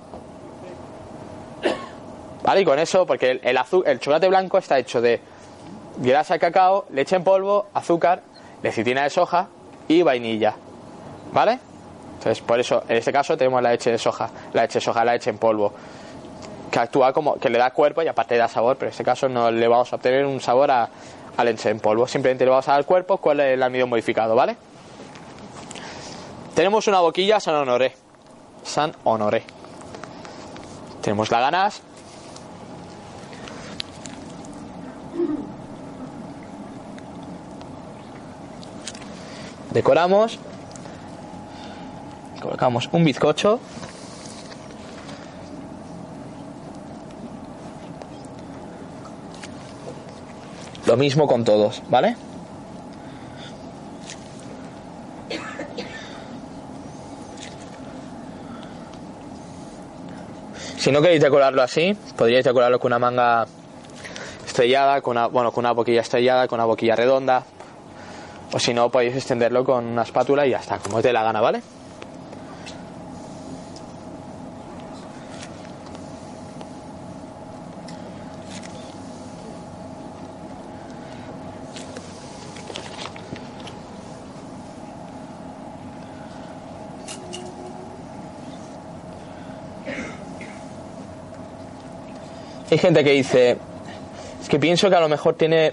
Vale, y con eso, porque el, el, el chocolate blanco está hecho de grasa de cacao, leche en polvo, azúcar, lecitina de soja y vainilla. ¿Vale? Entonces, por eso, en este caso tenemos la leche de soja, la leche de soja, la leche en polvo, que actúa como, que le da cuerpo y aparte le da sabor, pero en este caso no le vamos a obtener un sabor a, a leche en polvo, simplemente le vamos a dar cuerpo con el almidón modificado, ¿vale? Tenemos una boquilla San Honoré. San Honoré. Tenemos la ganas. Decoramos. Colocamos un bizcocho. Lo mismo con todos, ¿vale? Si no queréis decorarlo así, podríais decorarlo con una manga estrellada, con una, bueno, con una boquilla estrellada, con una boquilla redonda. O si no, podéis extenderlo con una espátula y ya está, como dé la gana, ¿vale? Hay gente que dice, es que pienso que a lo mejor tiene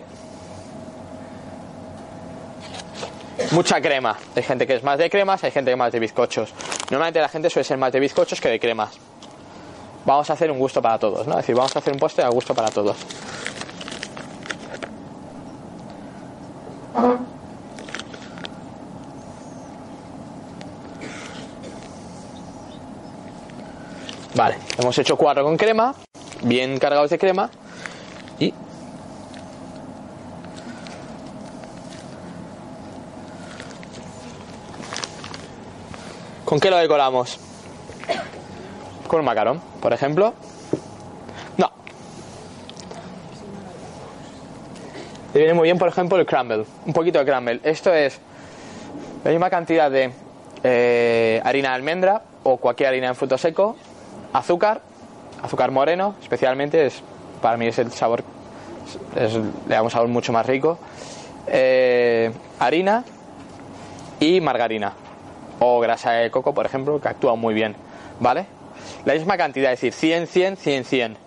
mucha crema. Hay gente que es más de cremas, hay gente que es más de bizcochos. Normalmente la gente suele ser más de bizcochos que de cremas. Vamos a hacer un gusto para todos, ¿no? Es decir, vamos a hacer un postre a gusto para todos. Vale, hemos hecho cuatro con crema, bien cargados de crema ¿Con qué lo decoramos? Con un macarón, por ejemplo. No. Le viene muy bien, por ejemplo, el crumble. Un poquito de crumble. Esto es la misma cantidad de eh, harina de almendra o cualquier harina en fruto seco, azúcar, azúcar moreno, especialmente, es para mí es el sabor, es- le da un sabor mucho más rico, eh, harina y margarina o grasa de coco, por ejemplo, que actúa muy bien, ¿vale? La misma cantidad, es decir, 100, 100, 100, 100.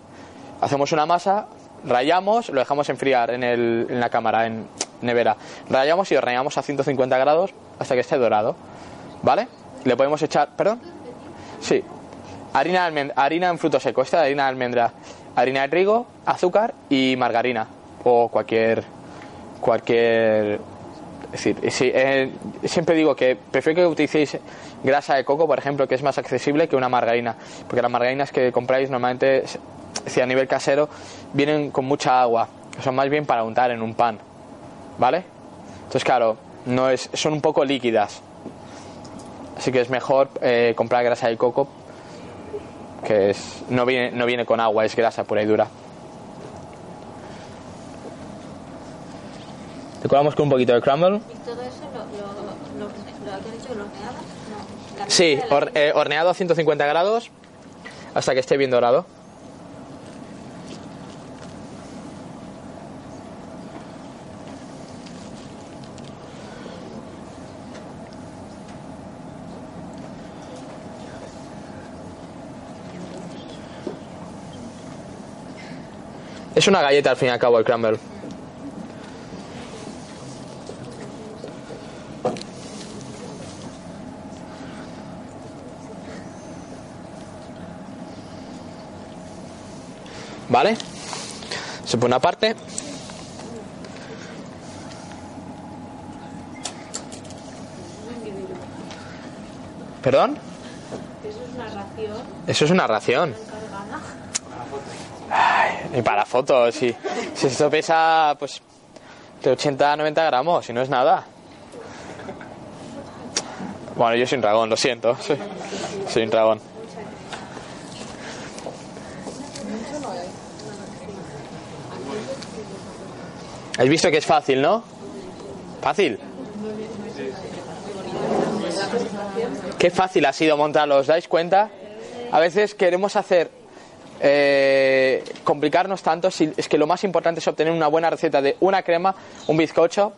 Hacemos una masa, rayamos, lo dejamos enfriar en, el- en la cámara, en nevera. Rayamos y horneamos a 150 grados hasta que esté dorado, ¿vale? Le podemos echar, ¿perdón? Sí. Harina, de almend- harina en fruto seco, esta harina de almendra, harina de trigo, azúcar y margarina o cualquier cualquier es decir, sí, eh, siempre digo que prefiero que utilicéis grasa de coco, por ejemplo, que es más accesible que una margarina, porque las margarinas que compráis normalmente, decir, a nivel casero, vienen con mucha agua, son más bien para untar en un pan, ¿vale? Entonces, claro, no es, son un poco líquidas, así que es mejor eh, comprar grasa de coco, que es, no, viene, no viene con agua, es grasa pura y dura. Decoramos con un poquito de crumble. ¿Y todo eso lo, lo, lo, lo has dicho que lo horneabas? No. Sí, hor, eh, horneado a 150 grados hasta que esté bien dorado. Es una galleta al fin y al cabo el crumble. ¿Vale? Se pone aparte. ¿Perdón? Eso es una ración Eso es una ración. cargada. Y para fotos, sí. Si esto pesa, pues, de 80 a 90 gramos, si no es nada. Bueno, yo soy un dragón, lo siento. Soy un dragón. ¿Habéis visto que es fácil, no? Fácil. Qué fácil ha sido montarlo, ¿os dais cuenta? A veces queremos hacer eh, complicarnos tanto si es que lo más importante es obtener una buena receta de una crema, un bizcocho.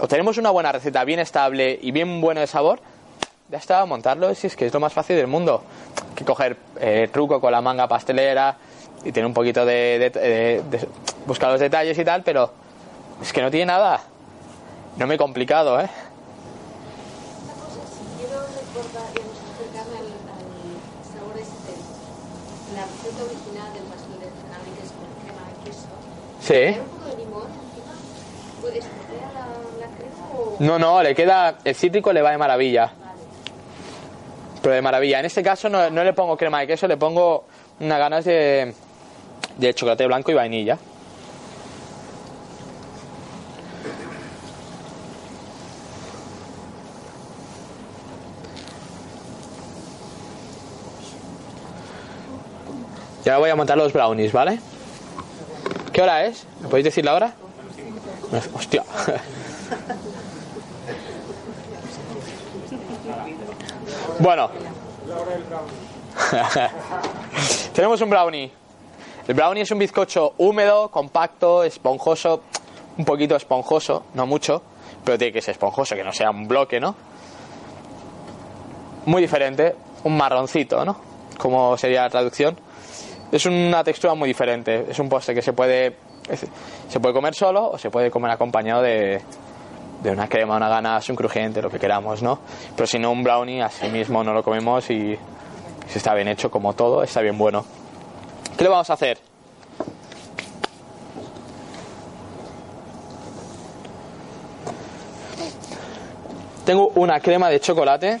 Obtenemos una buena receta bien estable y bien bueno de sabor. Ya está, montarlo, si es que es lo más fácil del mundo. Que coger eh, truco con la manga pastelera y tener un poquito de, de- de- de- buscar los detalles y tal, pero es que no tiene nada. No me he complicado, ¿eh? La receta original del pastel de cenabre, que es con crema de queso, Sí. ¿hay un poco de limón encima? ¿Puedes poner la, la crema o...? No, no, le queda. El cítrico le va de maravilla. Pero de maravilla. En este caso no, no le pongo crema de queso, le pongo unas ganas de, de chocolate blanco y vainilla. Y ahora voy a montar los brownies, ¿vale? ¿Qué hora es? ¿Me podéis decir la hora? Hostia. Bueno. Tenemos un brownie. El brownie es un bizcocho húmedo, compacto, esponjoso, un poquito esponjoso, no mucho, pero tiene que ser esponjoso, que no sea un bloque, ¿no? Muy diferente, un marroncito, ¿no? Como sería la traducción. Es una textura muy diferente, es un postre que se puede se puede comer solo o se puede comer acompañado de, de una crema, una ganache, un crujiente, lo que queramos, ¿no? Pero si no, un brownie así mismo no lo comemos y si está bien hecho, como todo, está bien bueno. ¿Qué le vamos a hacer? Tengo una crema de chocolate.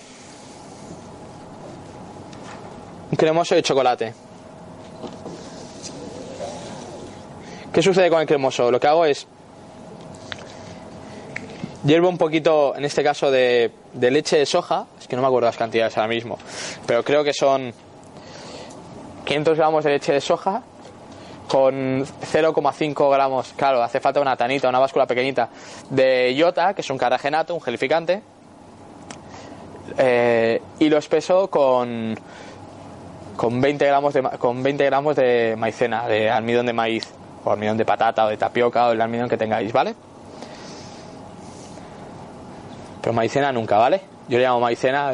Un cremoso de chocolate. ¿Qué sucede con el cremoso? Lo que hago es hiervo un poquito, en este caso, de, leche de soja. Es que no me acuerdo las cantidades ahora mismo. Pero creo que son 500 gramos de leche de soja con 0,5 gramos, claro, hace falta una tanita, una báscula pequeñita de iota, que es un caragenato, un gelificante. Eh, y lo espeso con, con 20 gramos de, con 20 gramos de maicena, de almidón de maíz, o almidón de patata, o de tapioca, o el almidón que tengáis, ¿vale? Pero maicena nunca, ¿vale? Yo le llamo maicena,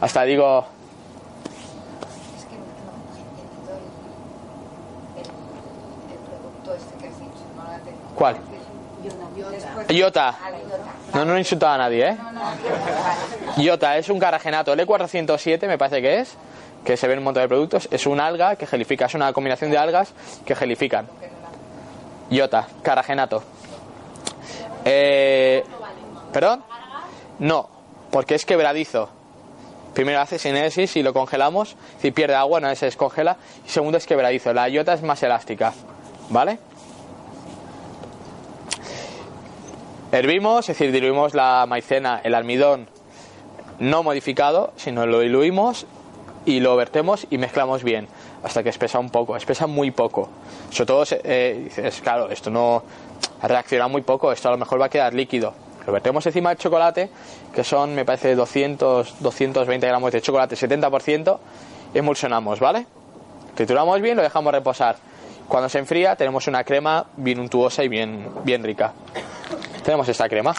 hasta digo. ¿cuál? Iota. No, no he insultado a nadie, ¿eh? Iota es un caragenato, el E407 me parece que es, que se ve en un montón de productos, es un alga que gelifica, es una combinación de algas que gelifican. Iota, caragenato. Eh, ¿Perdón? No, porque es quebradizo. Primero hace sinéresis y lo congelamos, si pierde agua no se descongela, y segundo es quebradizo, la iota es más elástica, ¿vale? Hervimos, es decir, diluimos la maicena, el almidón no modificado, sino lo diluimos y lo vertemos y mezclamos bien hasta que espesa un poco, espesa muy poco. Sobre todo, eh, dices, claro, esto no reacciona muy poco, esto a lo mejor va a quedar líquido. Lo vertemos encima del chocolate, que son, me parece, 200, 220 gramos de chocolate, 70%, y emulsionamos, ¿vale? Trituramos bien, lo dejamos reposar. Cuando se enfría, tenemos una crema bien untuosa y bien, bien rica. Tenemos esta crema.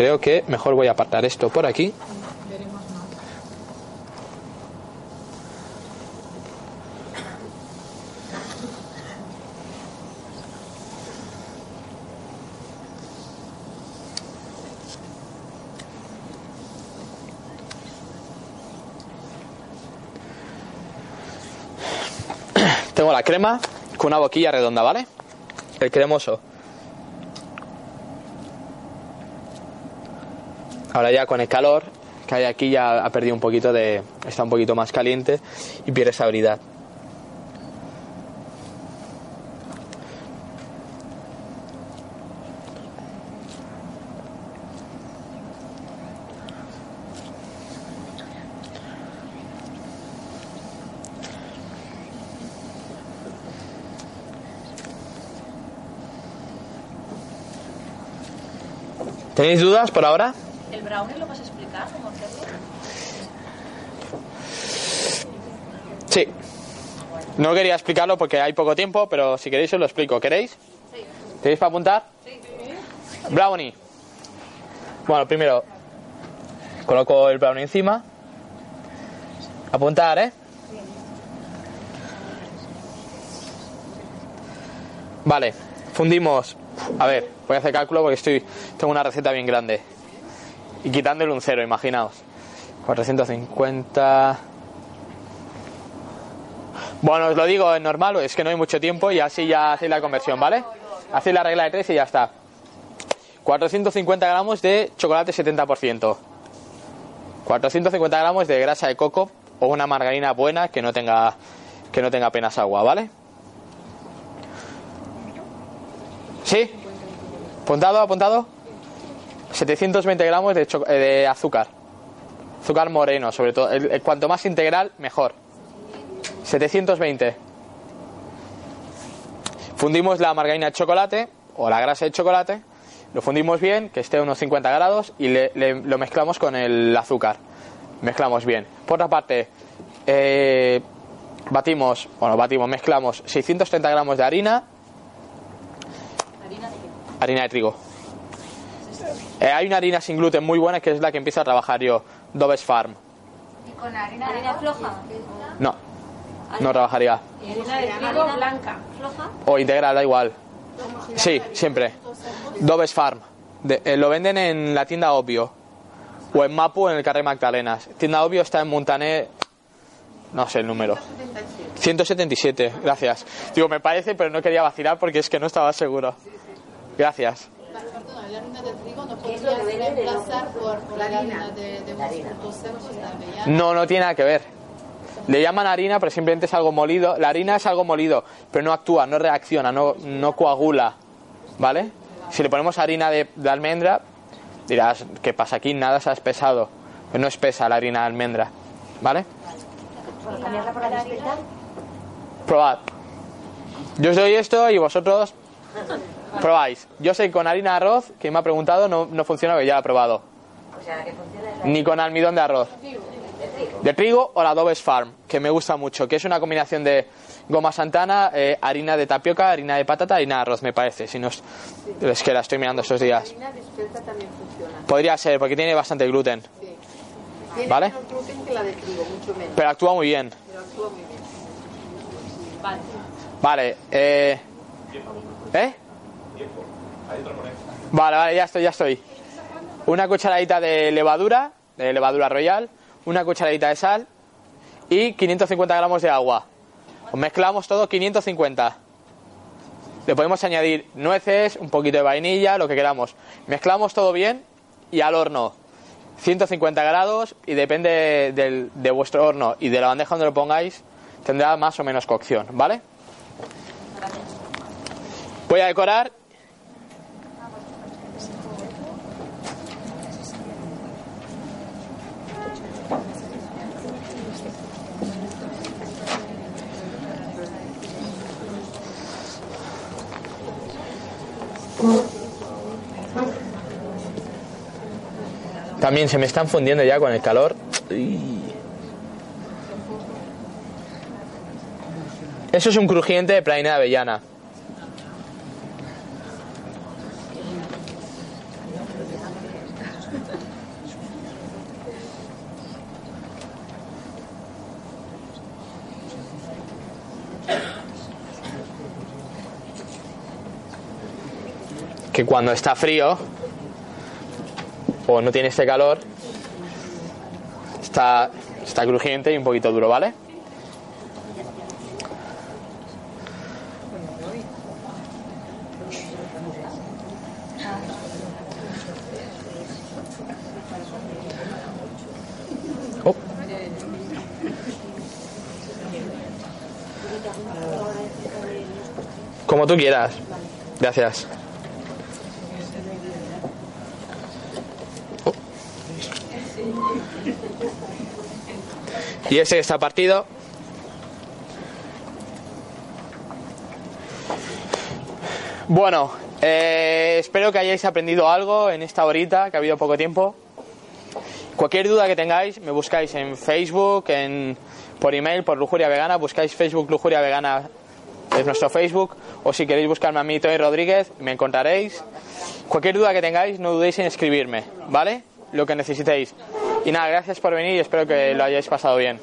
creo que mejor voy a apartar esto por aquí. Tengo la crema con una boquilla redonda, ¿vale? El cremoso. Ahora ya con el calor que hay aquí ya ha perdido un poquito de... está un poquito más caliente y pierde saboridad. ¿Tenéis dudas por ahora? ¿El brownie lo vas a explicar cómo hacerlo? Sí. No quería explicarlo porque hay poco tiempo, pero si queréis os lo explico. ¿Queréis? Sí. ¿Queréis para apuntar? Sí. Brownie. Bueno, primero coloco el brownie encima. Apuntar, ¿eh? Vale, fundimos. A ver, voy a hacer cálculo porque estoy tengo una receta bien grande. Y quitándole un cero, imaginaos. 450. Bueno, os lo digo en normal, es que no hay mucho tiempo y así ya hacéis la conversión, ¿vale? Hacéis la regla de 3 y ya está. 450 gramos de chocolate 70%. 450 gramos de grasa de coco o una margarina buena que no tenga que no tenga apenas agua, ¿vale? ¿Sí? ¿Apuntado? ¿Apuntado? 720 gramos de, eh, de azúcar. Azúcar moreno, sobre todo. El- el- cuanto más integral, mejor. 720. Fundimos la margarina de chocolate o la grasa de chocolate. Lo fundimos bien, que esté a unos 50 grados y le- le- lo mezclamos con el azúcar. Mezclamos bien. Por otra parte, eh, batimos, bueno, batimos, mezclamos 630 gramos de harina. Harina de trigo. Eh, hay una harina sin gluten muy buena que es la que empiezo a trabajar yo, Doves Farm. Y con harina, harina floja. No, no trabajaría. Y harina de trigo blanca. Floja. O integral, da igual. Sí, siempre. Doves Farm. De- eh, lo venden en la tienda Obvio. O en Mapu en el Carrer Magdalenas. Tienda Obvio está en Montané. No sé el número. 177, gracias. Digo, me parece, pero no quería vacilar porque es que no estaba seguro. Gracias. Perdona, la harina de trigo no podrías reemplazar por, por la harina de, de unos frutos secos, de avellana. No, no tiene nada que ver. Le llaman harina, pero simplemente es algo molido. La harina es algo molido, pero no actúa, no reacciona, no, no coagula. ¿Vale? Si le ponemos harina de, de almendra, dirás, ¿qué pasa aquí? Nada se ha espesado. Pero no espesa la harina de almendra. ¿Vale? cambiarla por la. Probad. Yo os doy esto y vosotros probáis. Yo sé que con harina de arroz, que me ha preguntado, no, no funciona, pero ya la he probado. O sea, que funciona es la Ni con almidón de arroz. De trigo o la Doves Farm, que me gusta mucho, que es una combinación de goma santana, eh, harina de tapioca, harina de patata y harina de arroz, me parece. Si no es, es que la estoy mirando estos días. La harina de también funciona. Podría ser, porque tiene bastante gluten, Sí. Tiene ¿Vale? menos gluten que la de trigo, mucho menos. pero actúa muy bien. Pero actúa muy bien. Vale. Vale, eh. ¿Eh? Vale, vale, ya estoy, ya estoy. Una cucharadita de levadura, de levadura royal, una cucharadita de sal y 550 gramos de agua. Os mezclamos todo 550. Le podemos añadir nueces, un poquito de vainilla, lo que queramos. Mezclamos todo bien y al horno. 150 grados y depende del- de vuestro horno y de la bandeja donde lo pongáis, tendrá más o menos cocción, ¿vale? Voy a decorar. También se me están fundiendo ya con el calor. Eso es un crujiente de praina de avellana. que cuando está frío o no tiene este calor, está, está crujiente y un poquito duro, ¿vale? Oh. Como tú quieras. Gracias. Y ese está partido. Bueno, eh, espero que hayáis aprendido algo en esta horita, que ha habido poco tiempo. Cualquier duda que tengáis, me buscáis en Facebook, en, por email, por Lujuria Vegana, buscáis Facebook Lujuria Vegana, es nuestro Facebook, o si queréis buscarme a mí, Tony Rodríguez, me encontraréis. Cualquier duda que tengáis, no dudéis en escribirme, ¿vale? Lo que necesitéis. Y nada, gracias por venir y espero que lo hayáis pasado bien.